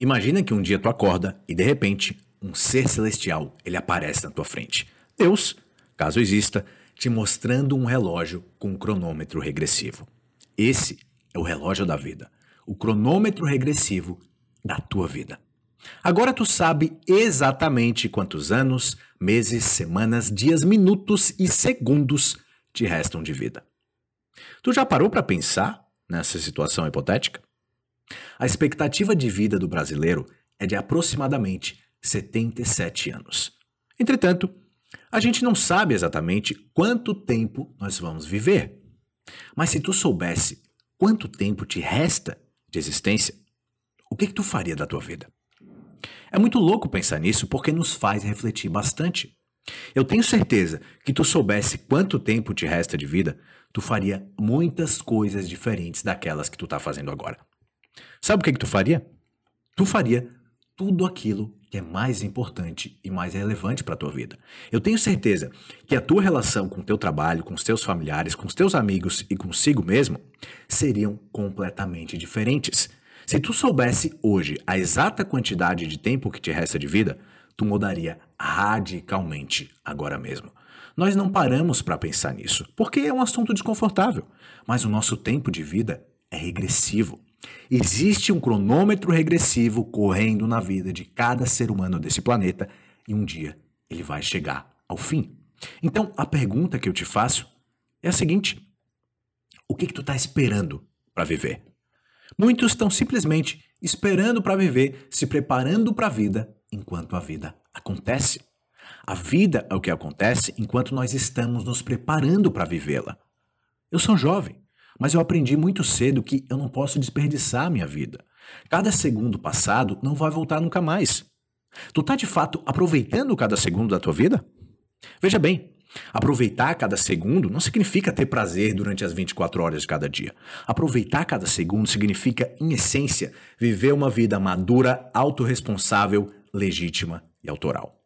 Imagina que um dia tu acorda e de repente um ser celestial ele aparece na tua frente. Deus, caso exista, te mostrando um relógio com um cronômetro regressivo. Esse é o relógio da vida, o cronômetro regressivo da tua vida. Agora tu sabe exatamente quantos anos, meses, semanas, dias, minutos e segundos te restam de vida. Tu já parou para pensar nessa situação hipotética? A expectativa de vida do brasileiro é de aproximadamente 77 anos. Entretanto, a gente não sabe exatamente quanto tempo nós vamos viver. Mas se tu soubesse quanto tempo te resta de existência, o que, que tu faria da tua vida? É muito louco pensar nisso porque nos faz refletir bastante. Eu tenho certeza que tu soubesse quanto tempo te resta de vida, tu faria muitas coisas diferentes daquelas que tu está fazendo agora. Sabe o que, que tu faria? Tu faria tudo aquilo que é mais importante e mais relevante para a tua vida. Eu tenho certeza que a tua relação com o teu trabalho, com os teus familiares, com os teus amigos e consigo mesmo seriam completamente diferentes. Se tu soubesse hoje a exata quantidade de tempo que te resta de vida, tu mudaria radicalmente agora mesmo. Nós não paramos para pensar nisso, porque é um assunto desconfortável, mas o nosso tempo de vida é regressivo. Existe um cronômetro regressivo correndo na vida de cada ser humano desse planeta e um dia ele vai chegar ao fim. Então, a pergunta que eu te faço é a seguinte: o que, que tu está esperando para viver? Muitos estão simplesmente esperando para viver, se preparando para a vida enquanto a vida acontece. A vida é o que acontece enquanto nós estamos nos preparando para vivê-la. Eu sou jovem, mas eu aprendi muito cedo que eu não posso desperdiçar a minha vida. Cada segundo passado não vai voltar nunca mais. Tu tá de fato aproveitando cada segundo da tua vida? Veja bem, aproveitar cada segundo não significa ter prazer durante as 24 horas de cada dia. Aproveitar cada segundo significa, em essência, viver uma vida madura, autorresponsável, legítima e autoral.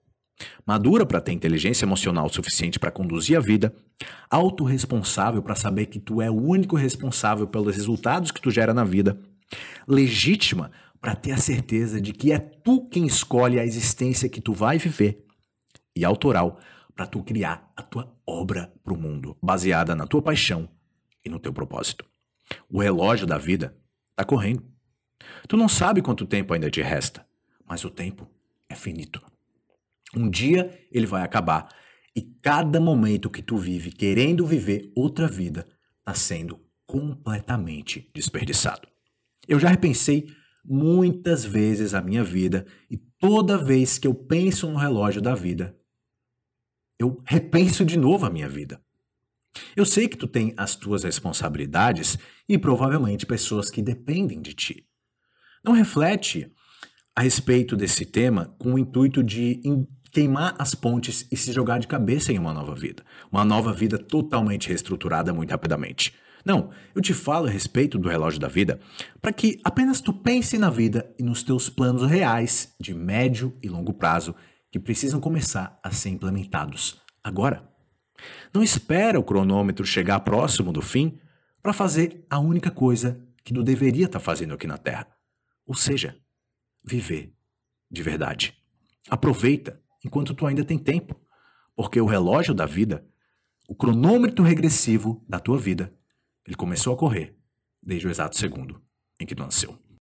Madura para ter inteligência emocional suficiente para conduzir a vida, autorresponsável para saber que tu é o único responsável pelos resultados que tu gera na vida, legítima para ter a certeza de que é tu quem escolhe a existência que tu vai viver, e autoral para tu criar a tua obra para o mundo, baseada na tua paixão e no teu propósito. O relógio da vida está correndo. Tu não sabe quanto tempo ainda te resta, mas o tempo é finito. Um dia ele vai acabar e cada momento que tu vive querendo viver outra vida está sendo completamente desperdiçado. Eu já repensei muitas vezes a minha vida e toda vez que eu penso no relógio da vida, eu repenso de novo a minha vida. Eu sei que tu tem as tuas responsabilidades e provavelmente pessoas que dependem de ti. Não reflete a respeito desse tema com o intuito de queimar as pontes e se jogar de cabeça em uma nova vida. Uma nova vida totalmente reestruturada muito rapidamente. Não, eu te falo a respeito do relógio da vida para que apenas tu pense na vida e nos teus planos reais de médio e longo prazo que precisam começar a ser implementados agora. Não espera o cronômetro chegar próximo do fim para fazer a única coisa que tu deveria estar tá fazendo aqui na Terra, ou seja, viver de verdade. Aproveita enquanto tu ainda tem tempo, porque o relógio da vida, o cronômetro regressivo da tua vida, ele começou a correr desde o exato segundo em que tu nasceu.